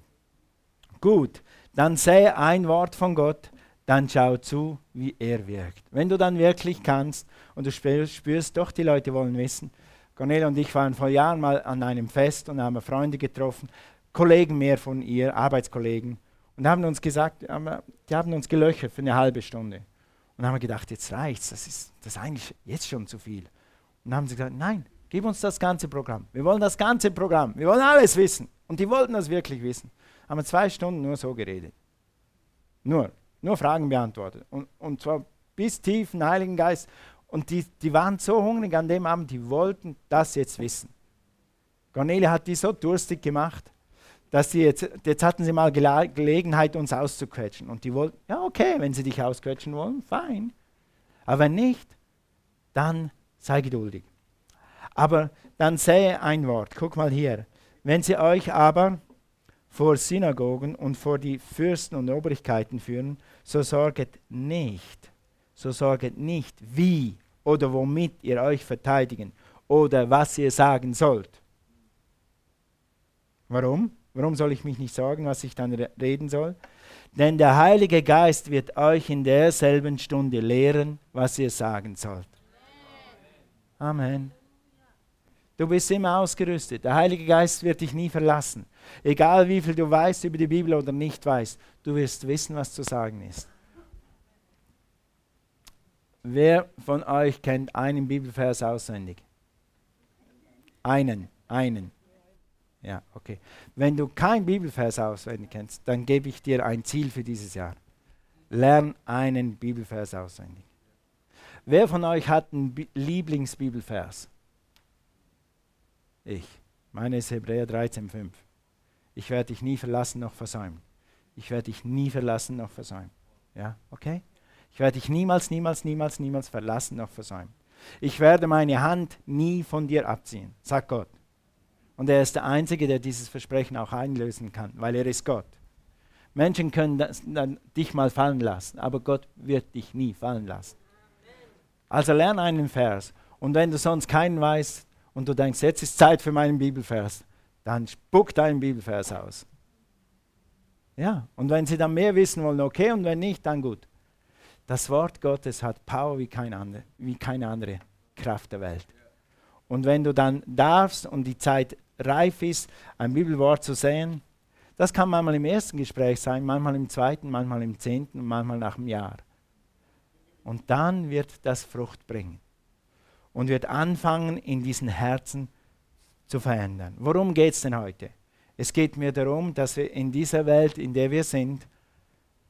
Gut, dann sähe ein Wort von Gott, dann schau zu, wie er wirkt. Wenn du dann wirklich kannst und du spürst, spürst doch, die Leute wollen wissen. Cornelia und ich waren vor Jahren mal an einem Fest und haben Freunde getroffen, Kollegen mehr von ihr, Arbeitskollegen und haben uns gesagt, die haben uns gelöchert für eine halbe Stunde. Und haben gedacht, jetzt reicht's, das ist, das ist eigentlich jetzt schon zu viel. Und haben sie gesagt, nein, gib uns das ganze Programm. Wir wollen das ganze Programm. Wir wollen alles wissen. Und die wollten das wirklich wissen. Haben zwei Stunden nur so geredet. Nur, nur Fragen beantwortet. Und, und zwar bis tief in den Heiligen Geist. Und die, die waren so hungrig an dem Abend, die wollten das jetzt wissen. Cornelia hat die so durstig gemacht dass sie jetzt, jetzt hatten sie mal Gelegenheit, uns auszuquetschen. Und die wollten, ja, okay, wenn sie dich ausquetschen wollen, fein. Aber wenn nicht, dann sei geduldig. Aber dann sähe ein Wort, guck mal hier. Wenn sie euch aber vor Synagogen und vor die Fürsten und Obrigkeiten führen, so sorget nicht, so sorget nicht, wie oder womit ihr euch verteidigen oder was ihr sagen sollt. Warum? Warum soll ich mich nicht sorgen, was ich dann reden soll? Denn der Heilige Geist wird euch in derselben Stunde lehren, was ihr sagen sollt. Amen. Du bist immer ausgerüstet. Der Heilige Geist wird dich nie verlassen. Egal wie viel du weißt über die Bibel oder nicht weißt, du wirst wissen, was zu sagen ist. Wer von euch kennt einen Bibelvers auswendig? Einen, einen. Ja, okay. Wenn du keinen Bibelvers auswendig kennst, dann gebe ich dir ein Ziel für dieses Jahr. Lern einen Bibelvers auswendig. Wer von euch hat einen Bi Lieblingsbibelvers? Ich. Meine ist Hebräer 13,5. Ich werde dich nie verlassen noch versäumen. Ich werde dich nie verlassen noch versäumen. Ja, okay? Ich werde dich niemals, niemals, niemals, niemals verlassen noch versäumen. Ich werde meine Hand nie von dir abziehen, sagt Gott. Und er ist der Einzige, der dieses Versprechen auch einlösen kann, weil er ist Gott. Menschen können das, dann, dich mal fallen lassen, aber Gott wird dich nie fallen lassen. Also lerne einen Vers. Und wenn du sonst keinen weißt und du denkst, jetzt ist Zeit für meinen Bibelvers, dann spuck deinen Bibelvers aus. Ja, und wenn sie dann mehr wissen wollen, okay, und wenn nicht, dann gut. Das Wort Gottes hat Power wie, kein andere, wie keine andere Kraft der Welt. Und wenn du dann darfst und die Zeit reif ist, ein Bibelwort zu sehen, das kann manchmal im ersten Gespräch sein, manchmal im zweiten, manchmal im zehnten und manchmal nach einem Jahr. Und dann wird das Frucht bringen und wird anfangen, in diesen Herzen zu verändern. Worum geht es denn heute? Es geht mir darum, dass wir in dieser Welt, in der wir sind,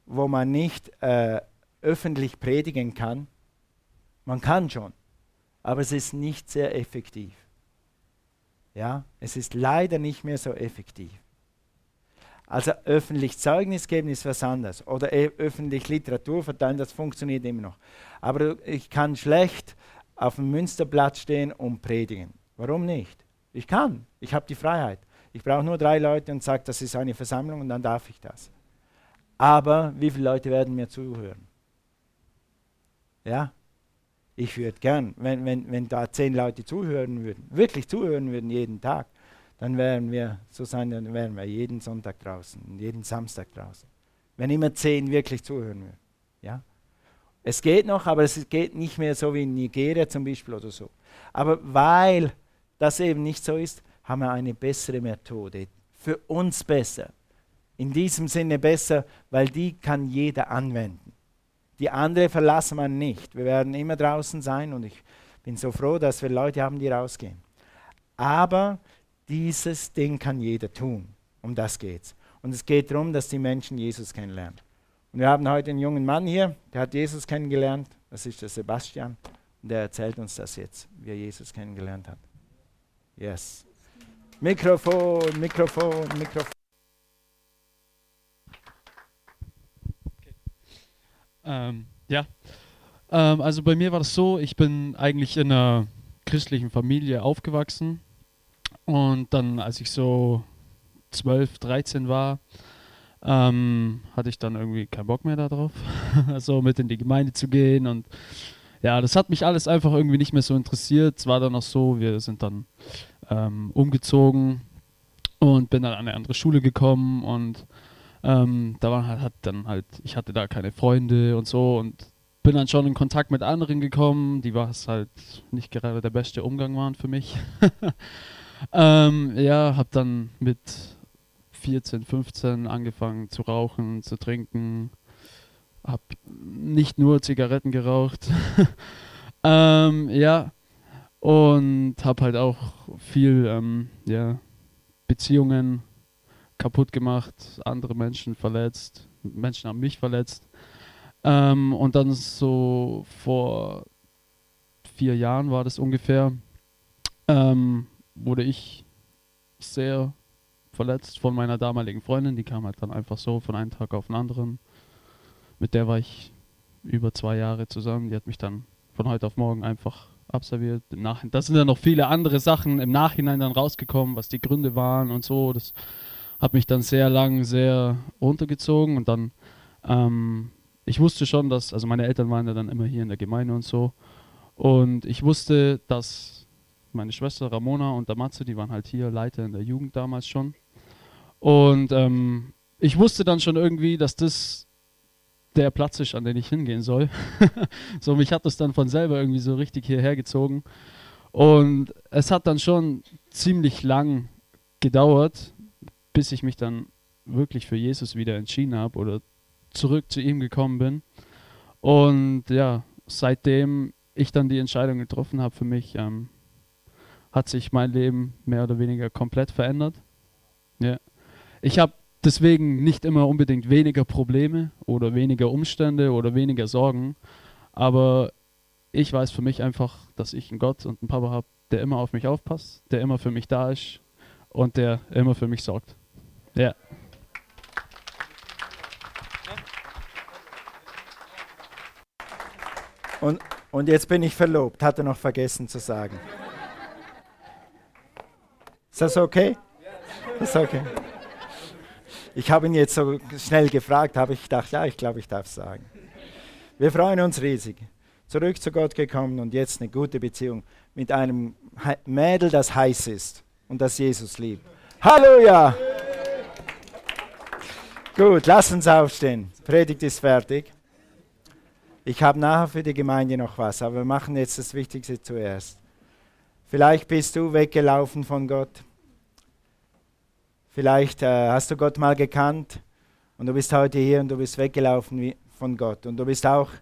wo man nicht äh, öffentlich predigen kann, man kann schon, aber es ist nicht sehr effektiv. Ja, es ist leider nicht mehr so effektiv. Also öffentlich Zeugnis geben ist was anderes. Oder e öffentlich Literatur verteilen, das funktioniert immer noch. Aber ich kann schlecht auf dem Münsterplatz stehen und predigen. Warum nicht? Ich kann. Ich habe die Freiheit. Ich brauche nur drei Leute und sage, das ist eine Versammlung und dann darf ich das. Aber wie viele Leute werden mir zuhören? Ja? Ich würde gern, wenn, wenn, wenn da zehn Leute zuhören würden, wirklich zuhören würden jeden Tag, dann wären wir so sein, dann wären wir jeden Sonntag draußen, jeden Samstag draußen. Wenn immer zehn wirklich zuhören würden. Ja? Es geht noch, aber es geht nicht mehr so wie in Nigeria zum Beispiel oder so. Aber weil das eben nicht so ist, haben wir eine bessere Methode. Für uns besser. In diesem Sinne besser, weil die kann jeder anwenden. Die andere verlassen wir nicht. Wir werden immer draußen sein und ich bin so froh, dass wir Leute haben, die rausgehen. Aber dieses Ding kann jeder tun. Um das geht's. Und es geht darum, dass die Menschen Jesus kennenlernen. Und wir haben heute einen jungen Mann hier, der hat Jesus kennengelernt. Das ist der Sebastian. Und der erzählt uns das jetzt, wie er Jesus kennengelernt hat. Yes. Mikrofon, Mikrofon, Mikrofon. Ähm, ja, ähm, also bei mir war das so, ich bin eigentlich in einer christlichen Familie aufgewachsen und dann, als ich so 12, 13 war, ähm, hatte ich dann irgendwie keinen Bock mehr darauf, so mit in die Gemeinde zu gehen. Und ja, das hat mich alles einfach irgendwie nicht mehr so interessiert. Es war dann auch so, wir sind dann ähm, umgezogen und bin dann an eine andere Schule gekommen und ähm, da war halt, hat dann halt, ich hatte da keine Freunde und so und bin dann schon in Kontakt mit anderen gekommen, die was halt nicht gerade der beste Umgang waren für mich. Ähm, ja, habe dann mit 14, 15 angefangen zu rauchen, zu trinken. Habe nicht nur Zigaretten geraucht. ähm, ja, und habe halt auch viel ähm, ja, Beziehungen kaputt gemacht, andere Menschen verletzt, Menschen haben mich verletzt. Ähm, und dann so vor vier Jahren war das ungefähr, ähm, wurde ich sehr verletzt von meiner damaligen Freundin. Die kam halt dann einfach so von einem Tag auf den anderen. Mit der war ich über zwei Jahre zusammen. Die hat mich dann von heute auf morgen einfach absolviert. Da sind dann noch viele andere Sachen im Nachhinein dann rausgekommen, was die Gründe waren und so. Das hat mich dann sehr lang sehr runtergezogen und dann, ähm, ich wusste schon, dass, also meine Eltern waren ja dann immer hier in der Gemeinde und so. Und ich wusste, dass meine Schwester Ramona und der Matze, die waren halt hier Leiter in der Jugend damals schon. Und ähm, ich wusste dann schon irgendwie, dass das der Platz ist, an den ich hingehen soll. so, mich hat das dann von selber irgendwie so richtig hierher gezogen. Und es hat dann schon ziemlich lang gedauert, bis ich mich dann wirklich für Jesus wieder entschieden habe oder zurück zu ihm gekommen bin. Und ja, seitdem ich dann die Entscheidung getroffen habe für mich, ähm, hat sich mein Leben mehr oder weniger komplett verändert. Ja. Ich habe deswegen nicht immer unbedingt weniger Probleme oder weniger Umstände oder weniger Sorgen, aber ich weiß für mich einfach, dass ich einen Gott und einen Papa habe, der immer auf mich aufpasst, der immer für mich da ist und der immer für mich sorgt. Ja. Und, und jetzt bin ich verlobt, hat er noch vergessen zu sagen. Ist das okay? Ist okay. Ich habe ihn jetzt so schnell gefragt, habe ich gedacht, ja, ich glaube, ich darf es sagen. Wir freuen uns riesig. Zurück zu Gott gekommen und jetzt eine gute Beziehung mit einem Mädel, das heiß ist und das Jesus liebt. Halleluja! Gut, lass uns aufstehen. Predigt ist fertig. Ich habe nachher für die Gemeinde noch was, aber wir machen jetzt das Wichtigste zuerst. Vielleicht bist du weggelaufen von Gott. Vielleicht äh, hast du Gott mal gekannt und du bist heute hier und du bist weggelaufen wie, von Gott. Und du bist auch